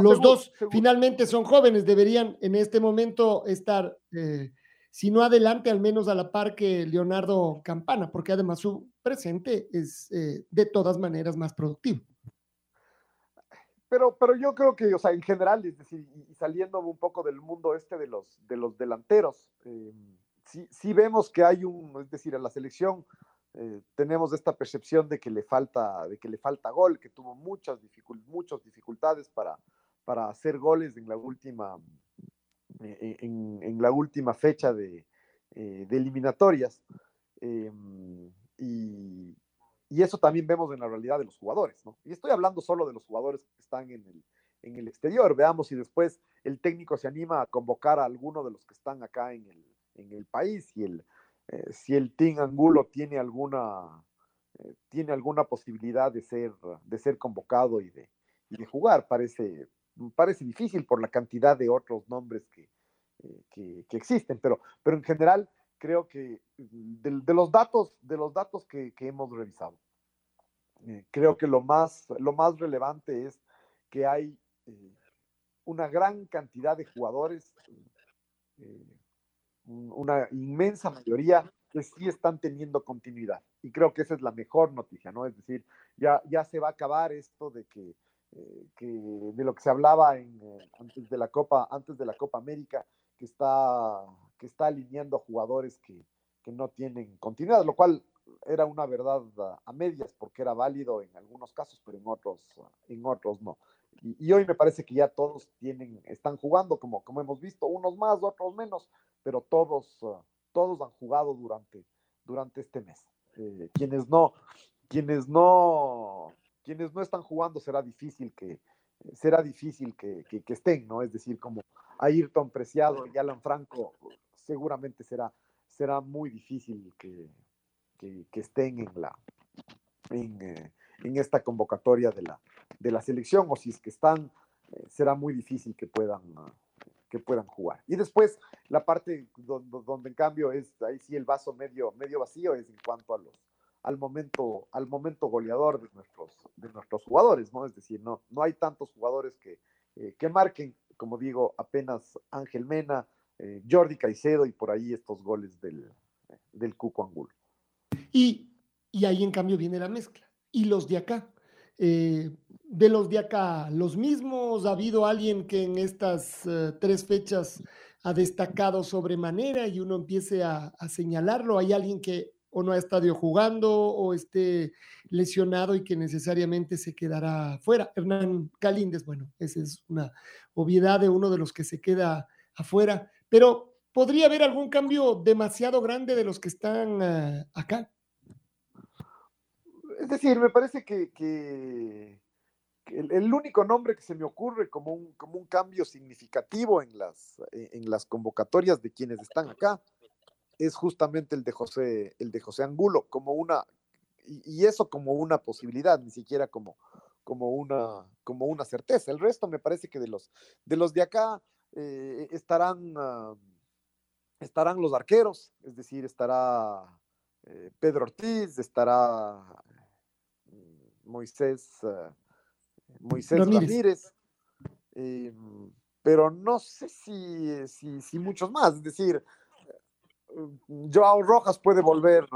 los dos finalmente son jóvenes, deberían en este momento estar, eh, si no adelante, al menos a la par que Leonardo Campana, porque además su presente es eh, de todas maneras más productivo. Pero, pero yo creo que, o sea, en general, es decir, y, saliendo un poco del mundo este de los, de los delanteros, eh, sí, sí, vemos que hay un, es decir, a la selección eh, tenemos esta percepción de que le falta, de que le falta gol, que tuvo muchas, muchas dificultades para, para hacer goles en la última, eh, en, la última fecha de, eliminatorias. y, y eso también vemos en la realidad de los jugadores, ¿no? Y estoy hablando solo de los jugadores que están en el, en el exterior. Veamos si después el técnico se anima a convocar a alguno de los que están acá en el, en el país, si el, eh, si el Team Angulo tiene alguna, eh, tiene alguna posibilidad de ser, de ser convocado y de, jugar. Parece, parece difícil por la cantidad de otros nombres que, eh, que, que existen, pero, pero en general creo que de, los datos, de los datos que, hemos revisado, creo que lo más, lo más relevante es que hay una gran cantidad de jugadores, una inmensa mayoría que sí están teniendo continuidad. Y creo que esa es la mejor noticia, ¿no? Es decir, ya, ya se va a acabar esto de que, que de lo que se hablaba en, antes de la Copa, antes de la Copa América, que está que está alineando jugadores que, no tienen continuidad, lo cual era una verdad a medias porque era válido en algunos casos, pero en otros, en otros no. Y, hoy me parece que ya todos tienen, están jugando como, como hemos visto, unos más, otros menos, pero todos, todos han jugado durante, durante este mes. Eh, quienes no, quienes no, quienes no están jugando será difícil que, será difícil que, que estén, ¿no? Es decir, como Ayrton Preciado y Alan Franco seguramente será, será muy difícil que, estén en, la, eh, en, esta convocatoria de la, de la selección, o si es que están, eh, será muy difícil que puedan, que puedan jugar. Y después, la parte donde, en cambio es ahí sí el vaso medio, medio vacío es en cuanto a los, al momento, al momento goleador de nuestros, de nuestros jugadores, ¿no? Es decir, no, no hay tantos jugadores que, eh, que marquen, como digo, apenas Ángel Mena, eh, Jordi Caicedo y por ahí estos goles del, del Cuco Angulo. Y, ahí en cambio viene la mezcla. Y los de acá. De los de acá, los mismos, ha habido alguien que en estas eh, tres fechas ha destacado sobremanera y uno empiece a, señalarlo. Hay alguien que o no ha estado jugando o esté lesionado y que necesariamente se quedará fuera. Hernán Calíndes, bueno, esa es una obviedad de uno de los que se queda afuera pero podría haber algún cambio demasiado grande de los que están eh, acá. Es decir, me parece que, el, único nombre que se me ocurre como un, como un cambio significativo en las, en las convocatorias de quienes están acá es justamente el de José, el de José Angulo, como una, y, eso como una posibilidad, ni siquiera como, como, una, como una certeza. El resto me parece que de los de, los de acá, eh, estarán, ah, estarán los arqueros, es decir, estará eh, Pedro Ortiz, estará mm, Moisés, ah, Moisés Ramírez, em, pero no sé si, si, muchos más, es decir, mm, Joao Rojas puede volver,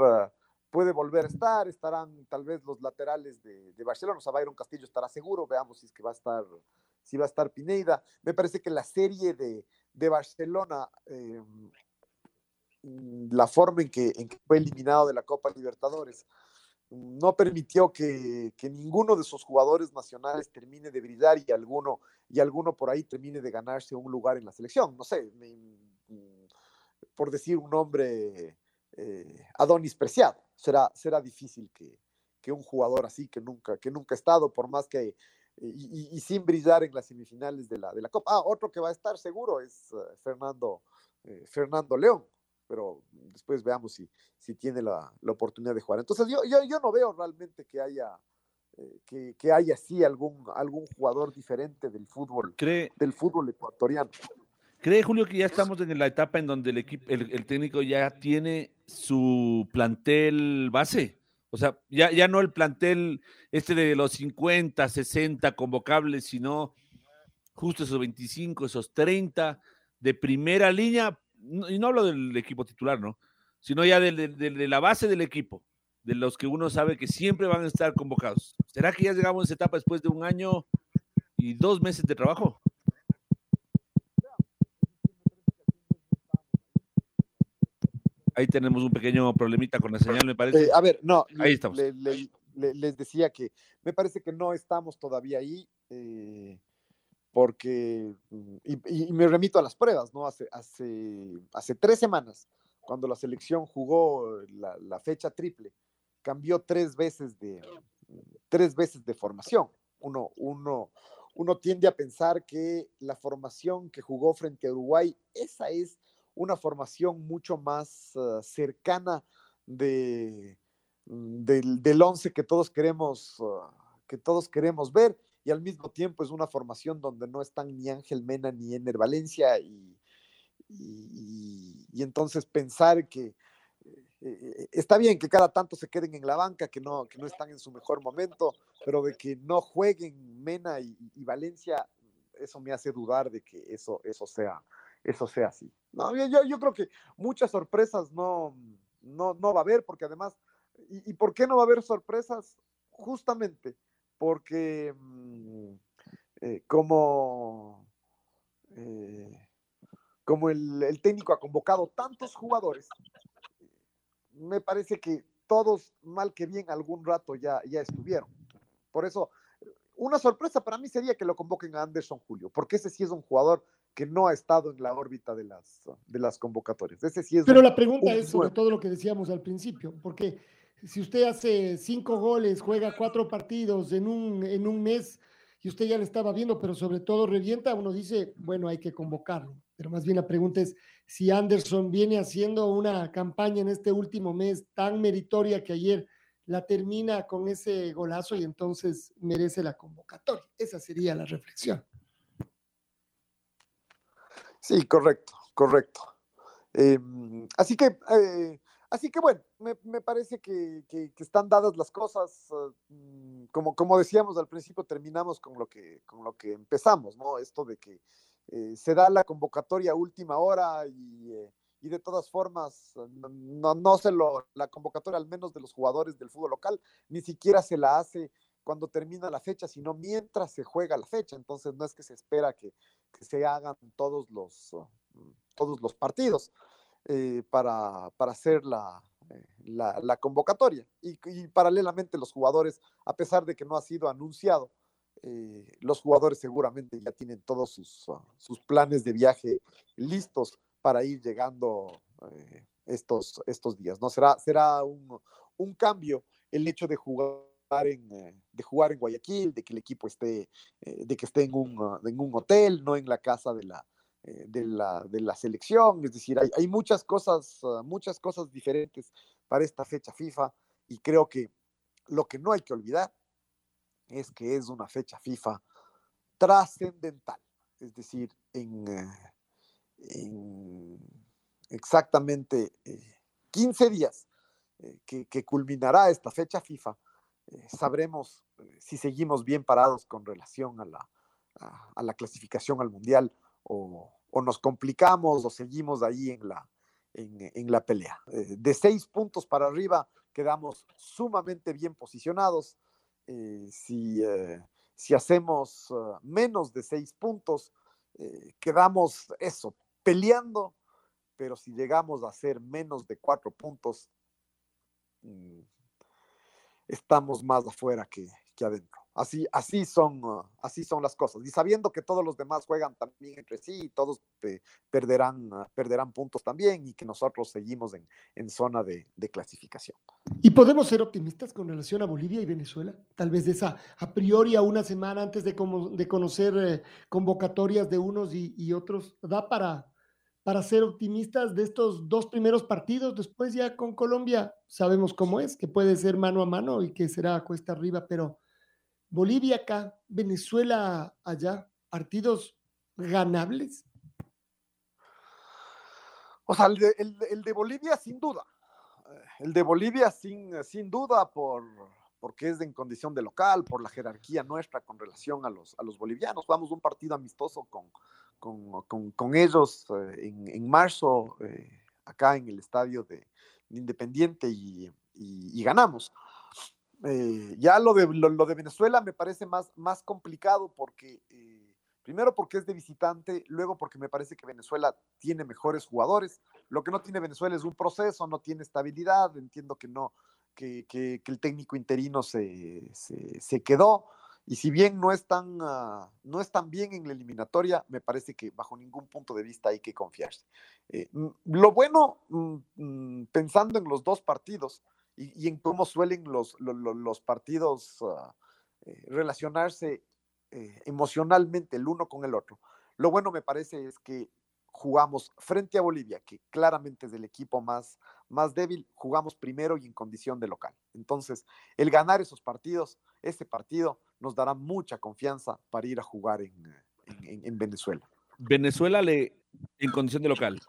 puede volver a estar, estarán tal vez los laterales de, de Barcelona, o sea, Byron Castillo estará seguro, veamos si es que va a estar si va a estar Pineida. Me parece que la serie de, Barcelona, em, la forma en que, fue eliminado de la Copa Libertadores, no permitió que, ninguno de sus jugadores nacionales termine de brillar y alguno, y alguno por ahí termine de ganarse un lugar en la selección. No sé, por decir un nombre, eh, Adonis Preciado. Será, será difícil que, que, un jugador así que nunca, que nunca ha estado, por más que y, sin brillar en las semifinales de la, de la Copa. Ah, otro que va a estar seguro es eh, Fernando, eh, Fernando León, pero después veamos si, si tiene la, la oportunidad de jugar. Entonces yo, yo, yo no veo realmente que haya, eh, que, que, haya así algún, algún jugador diferente del fútbol, ¿Cree, del fútbol ecuatoriano. ¿Cree Julio que ya estamos en la etapa en donde el, equipo, el, el técnico ya tiene su plantel base? O sea, ya, ya no el plantel este de los 50, 60 convocables, sino justo esos 25, esos 30 de primera línea, y no hablo del equipo titular, ¿no? Sino ya de, de la base del equipo, de los que uno sabe que siempre van a estar convocados. ¿Será que ya llegamos a esa etapa después de un año y dos meses de trabajo? Ahí tenemos un pequeño problemita con la señal, me parece. Eh, a ver, no, ahí estamos. les decía que me parece que no estamos todavía ahí, eh, porque, mm, y, me remito a las pruebas, ¿no? Hace, hace, hace tres semanas, cuando la selección jugó la, fecha triple, cambió tres veces de, tres veces de formación. Uno, uno, uno tiende a pensar que la formación que jugó frente a Uruguay, esa es una formación mucho más ah, cercana de, mm, del, once que todos queremos ah, que todos queremos ver y al mismo tiempo es una formación donde no están ni Ángel Mena ni Ener Valencia y, y, entonces pensar que eh, está bien que cada tanto se queden en la banca, que no, que no están en su mejor momento, pero de que no jueguen Mena y, Valencia, eso me hace dudar de que eso, eso sea, eso sea así. No, yo, yo creo que muchas sorpresas no, no, no va a haber, porque además, y, por qué no va a haber sorpresas? Justamente porque mm, eh, como, eh, como el, técnico ha convocado tantos jugadores, me parece que todos, mal que bien, algún rato ya, ya estuvieron. Por eso, una sorpresa para mí sería que lo convoquen a Anderson Julio, porque ese sí es un jugador que no ha estado en la órbita de las, de las convocatorias. Ese sí es Pero la pregunta es sobre todo lo que decíamos al principio, porque si usted hace cinco goles, juega cuatro partidos en un, en un mes y usted ya le estaba viendo, pero sobre todo revienta, uno dice, bueno, hay que convocarlo. Pero más bien la pregunta es si Anderson viene haciendo una campaña en este último mes tan meritoria que ayer la termina con ese golazo y entonces merece la convocatoria. Esa sería la reflexión. Sí, correcto, correcto. Em, así que, eh, así que bueno, me, parece que, están dadas las cosas. Mm, como, como decíamos al principio, terminamos con lo que, con lo que empezamos, ¿no? Esto de que eh, se da la convocatoria a última hora y, eh, y de todas formas, no, no se lo, la convocatoria al menos de los jugadores del fútbol local, ni siquiera se la hace cuando termina la fecha, sino mientras se juega la fecha. Entonces no es que se espera que, se hagan todos los, uh, todos los partidos eh, para, hacer eh, la, la, convocatoria. Y, paralelamente los jugadores, a pesar de que no ha sido anunciado, eh, los jugadores seguramente ya tienen todos sus, uh, sus, planes de viaje listos para ir llegando estos, estos días. ¿no? Será, será un, un cambio el hecho de jugar en, eh, de jugar en Guayaquil, de que el equipo esté, eh, de que esté en un, ah, en un hotel, no en la casa de la, eh, de la, de la selección. Es decir, hay, muchas cosas, ah, muchas cosas diferentes para esta fecha FIFA y creo que lo que no hay que olvidar es que es una fecha FIFA trascendental. Es decir, en, en exactamente 15 días que, que, culminará esta fecha FIFA, eh, sabremos eh, si seguimos bien parados con relación a la, a, la clasificación al mundial o, nos complicamos o seguimos ahí en la, en, la pelea. Eh, de seis puntos para arriba quedamos sumamente bien posicionados. si, si hacemos menos de seis puntos, quedamos eso, peleando, pero si llegamos a hacer menos de cuatro puntos, mm, estamos más afuera que, adentro. Así, así, son, ah, así son las cosas. Y sabiendo que todos los demás juegan también entre sí, todos perderán, ah, perderán puntos también y que nosotros seguimos en, zona de, clasificación. ¿Y podemos ser optimistas con relación a Bolivia y Venezuela? Tal vez de esa a priori a una semana antes de, de conocer eh, convocatorias de unos y, y otros, ¿da para, para ser optimistas de estos dos primeros partidos. Después ya con Colombia sabemos cómo es, que puede ser mano a mano y que será cuesta arriba, pero Bolivia acá, Venezuela allá, partidos ganables. O sea, el de, Bolivia sin duda. El de Bolivia sin, sin duda por, porque es en condición de local, por la jerarquía nuestra con relación a los, a los bolivianos. Jugamos un partido amistoso con, con, con, ellos eh, en, en, marzo, eh, acá en el estadio de, Independiente y, y, ganamos. Eh, ya lo de, lo, de Venezuela me parece más, más complicado porque Primero porque es de visitante, luego porque me parece que Venezuela tiene mejores jugadores. Lo que no tiene Venezuela es un proceso, no tiene estabilidad. Entiendo que no, que, el técnico interino se, quedó. Y si bien no es, tan, ah, no es tan bien en la eliminatoria, me parece que bajo ningún punto de vista hay que confiarse. Eh, mm, lo bueno, mm, mm, pensando en los dos partidos y, en cómo suelen los, partidos ah, eh, relacionarse eh, emocionalmente el uno con el otro. Lo bueno me parece es que jugamos frente a Bolivia, que claramente es el equipo más, más débil, jugamos primero y en condición de local. Entonces, el ganar esos partidos, ese partido, nos dará mucha confianza para ir a jugar en, en, Venezuela. Venezuela le, en condición de local,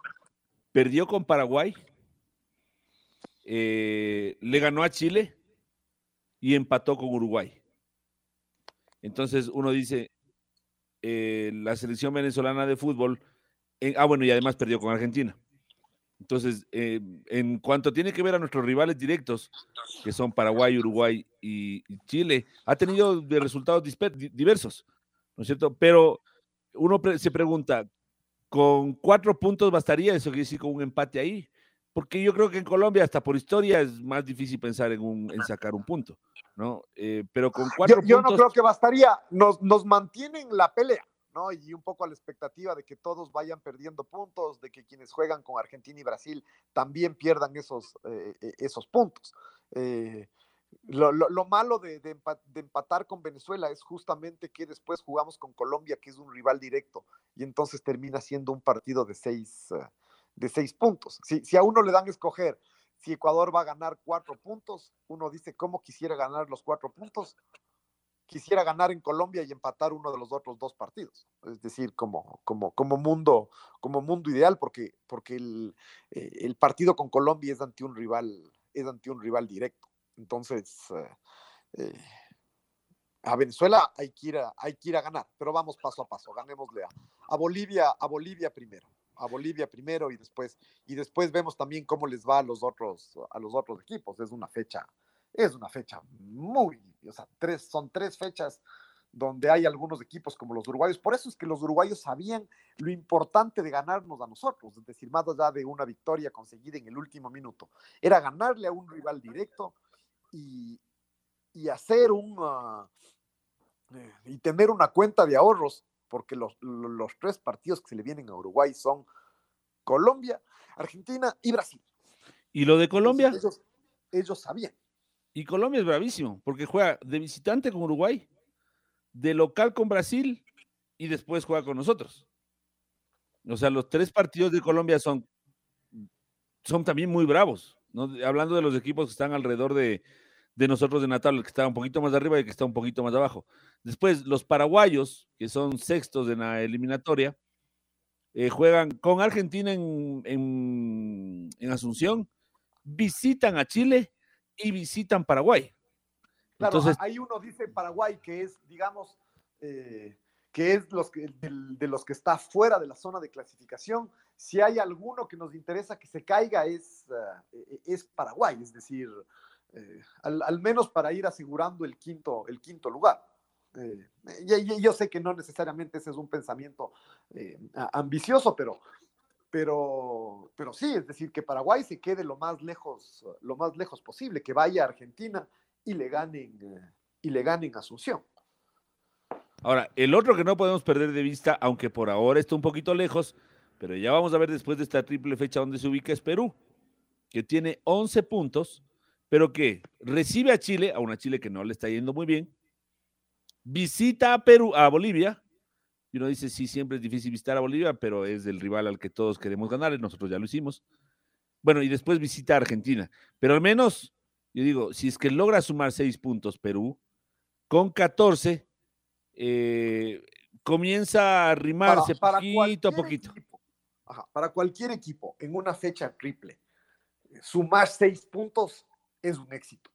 perdió con Paraguay, eh, le ganó a Chile y empató con Uruguay. Entonces uno dice, eh, la selección venezolana de fútbol, ah, bueno, y además perdió con Argentina. Entonces, eh, en cuanto tiene que ver a nuestros rivales directos, que son Paraguay, Uruguay y, Chile, ha tenido resultados diversos, ¿no es cierto? Pero uno se pregunta, ¿con cuatro puntos bastaría? Eso quiere decir con un empate ahí. Porque yo creo que en Colombia, hasta por historia, es más difícil pensar en, un, en sacar un punto. ¿no? Eh, pero con cuatro yo, yo no creo que bastaría, nos, nos mantienen la pelea, ¿no? Y un poco a la expectativa de que todos vayan perdiendo puntos, de que quienes juegan con Argentina y Brasil también pierdan esos, eh, esos puntos. Eh, lo, lo, malo de, de, empatar con Venezuela es justamente que después jugamos con Colombia, que es un rival directo, y entonces termina siendo un partido de seis, de seis puntos. Si, si a uno le dan a escoger si Ecuador va a ganar cuatro puntos, uno dice, ¿cómo quisiera ganar los cuatro puntos? Quisiera ganar en Colombia y empatar uno de los otros dos partidos. Es decir, como, como, como, mundo, como mundo ideal, porque, porque el, eh, el partido con Colombia es ante un rival, es ante un rival directo. Entonces, eh, eh, a Venezuela hay que, ir a, hay que ir a ganar, pero vamos paso a paso, ganémosle a, a Bolivia, a Bolivia primero a Bolivia primero y después, y después vemos también cómo les va a los otros, a los otros equipos. Es una fecha, es una fecha muy, o sea, tres, son tres fechas donde hay algunos equipos como los uruguayos. Por eso es que los uruguayos sabían lo importante de ganarnos a nosotros, es decir, más allá de una victoria conseguida en el último minuto, era ganarle a un rival directo y, y hacer un, ah, eh, y tener una cuenta de ahorros porque los, tres partidos que se le vienen a Uruguay son Colombia, Argentina y Brasil. ¿Y lo de Colombia? ellos, sabían. Y Colombia es bravísimo, porque juega de visitante con Uruguay, de local con Brasil y después juega con nosotros. O sea, los tres partidos de Colombia son, son también muy bravos. Hablando de los equipos que están alrededor de, de nosotros de Natal, que está un poquito más arriba y el que está un poquito más abajo. Después, los paraguayos, que son sextos en la eliminatoria, eh, juegan con Argentina en, en, Asunción, visitan a Chile y visitan Paraguay. Claro, Entonces, ahí uno dice Paraguay, que es, digamos, eh, que es los que, de, los que está fuera de la zona de clasificación. Si hay alguno que nos interesa que se caiga, es, eh, es Paraguay, es decir, eh, al, menos para ir asegurando el quinto, el quinto lugar. Eh, yo sé que no necesariamente ese es un pensamiento eh, ambicioso, pero, pero, pero sí, es decir, que Paraguay se quede lo más lejos, lo más lejos posible, que vaya a Argentina y le ganen, y le ganen Asunción. Ahora, el otro que no podemos perder de vista, aunque por ahora está un poquito lejos, pero ya vamos a ver después de esta triple fecha donde se ubica es Perú, que tiene 11 puntos pero que recibe a Chile, a una Chile que no le está yendo muy bien, visita a Perú, a Bolivia, y uno dice, sí, siempre es difícil visitar a Bolivia, pero es el rival al que todos queremos ganar, nosotros ya lo hicimos. Bueno, y después visita a Argentina, pero al menos, yo digo, si es que logra sumar seis puntos Perú, con 14, eh, comienza a arrimarse poquito a poquito. para cualquier equipo, en una fecha triple, sumar seis puntos es un éxito.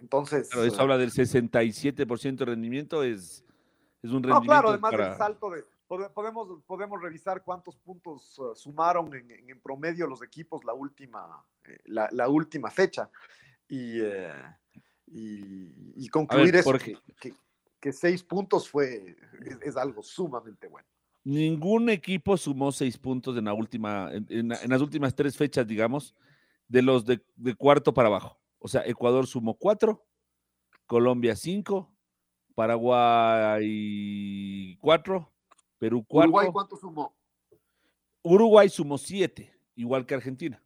Entonces. Pero eso eh, habla del 67% de rendimiento, es, es un rendimiento. No, claro, además para- del salto de. pode- Podemos, podemos revisar cuántos puntos eh, sumaron en, en- en promedio los equipos la última, eh, la, la última fecha. Y, eh, y, y concluir eso, porque- que, que- que seis puntos fue, es, es algo sumamente bueno. Ningún equipo sumó seis puntos en la última, en, en la- en las últimas tres fechas, digamos, de los de, de cuarto para abajo. O sea, Ecuador sumó cuatro, Colombia cinco, Paraguay cuatro, Perú cuatro, Uruguay, Uruguay, ¿cuánto sumó? sumó siete, igual que Argentina.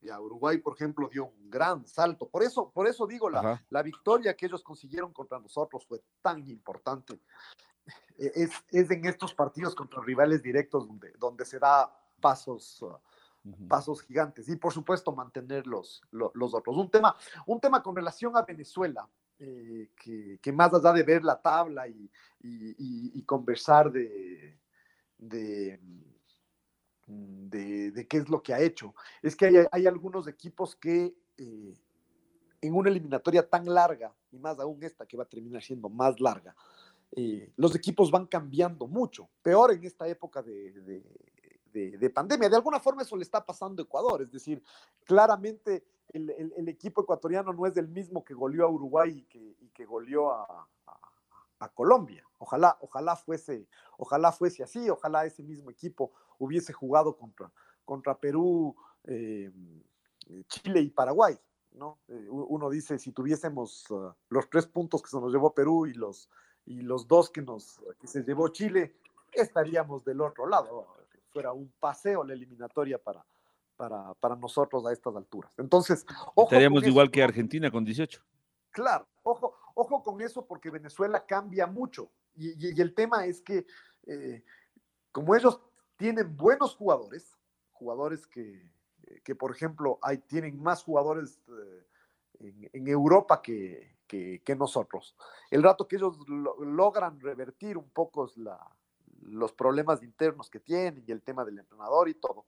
Ya, Uruguay, por ejemplo, dio un gran salto. Por eso, por eso digo, la, la victoria que ellos consiguieron contra nosotros fue tan importante. E- Es, es en estos partidos contra rivales directos donde, donde se da pasos, uh, Pasos gigantes. Y por supuesto, mantener los, lo- los, otros. Un tema, un tema con relación a Venezuela, eh, que, más allá de ver la tabla y, conversar de, de, qué es lo que ha hecho, es que hay, algunos equipos que eh, en una eliminatoria tan larga, y más aún esta que va a terminar siendo más larga, eh, los equipos van cambiando mucho. Peor en esta época de- de- de pandemia. De alguna forma eso le está pasando a Ecuador. Es decir, claramente el, el- equipo ecuatoriano no es el mismo que goleó a Uruguay y que, que goleó a, a- Colombia. Ojalá, ojalá fuese, ojalá fuese así, ojalá ese mismo equipo hubiese jugado contra, contra Perú, eh, Chile y Paraguay. ¿no? Eh, uno dice, si tuviésemos uh, los tres puntos que se nos llevó Perú y los, y los dos que, nos, que se llevó Chile, estaríamos del otro lado. Fuera un paseo la eliminatoria para, para, para nosotros a estas alturas. Entonces, ojo Estaríamos eso, igual que. Argentina con 18. Claro, ojo, ojo con eso porque Venezuela cambia mucho. Y, y- y el tema es que eh, como ellos tienen buenos jugadores, jugadores que, que, por ejemplo, hay, tienen más jugadores eh, en, en Europa que, que- que nosotros. El rato que ellos lo- logran revertir un poco la- los problemas internos que tienen y el tema del entrenador y todo,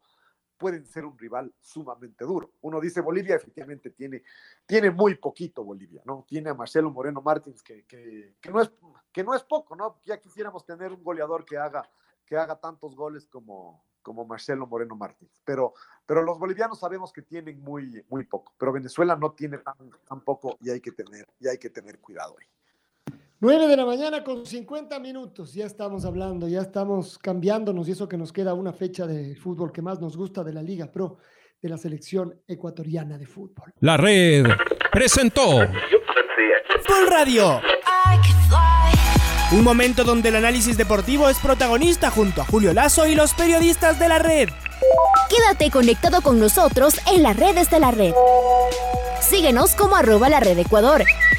pueden ser un rival sumamente duro. Uno dice Bolivia efectivamente tiene, tiene muy poquito Bolivia, ¿no? Tiene a Marcelo Moreno Martins que, que, que no, es, que no es poco, ¿no? Ya quisiéramos tener un goleador que haga, que haga tantos goles como, como Marcelo Moreno Martins, pero, pero los bolivianos sabemos que tienen muy, muy poco, pero Venezuela no tiene tan, poco y hay que tener, y hay que tener cuidado ahí. 9 de la mañana con 50 minutos, ya estamos hablando, ya estamos cambiándonos y eso que nos queda una fecha de fútbol que más nos gusta de la Liga Pro, de la selección ecuatoriana de fútbol. La red presentó Full Radio. Un momento donde el análisis deportivo es protagonista junto a Julio Lazo y los periodistas de la red. Quédate conectado con nosotros en las redes de la red. Síguenos como arroba la red Ecuador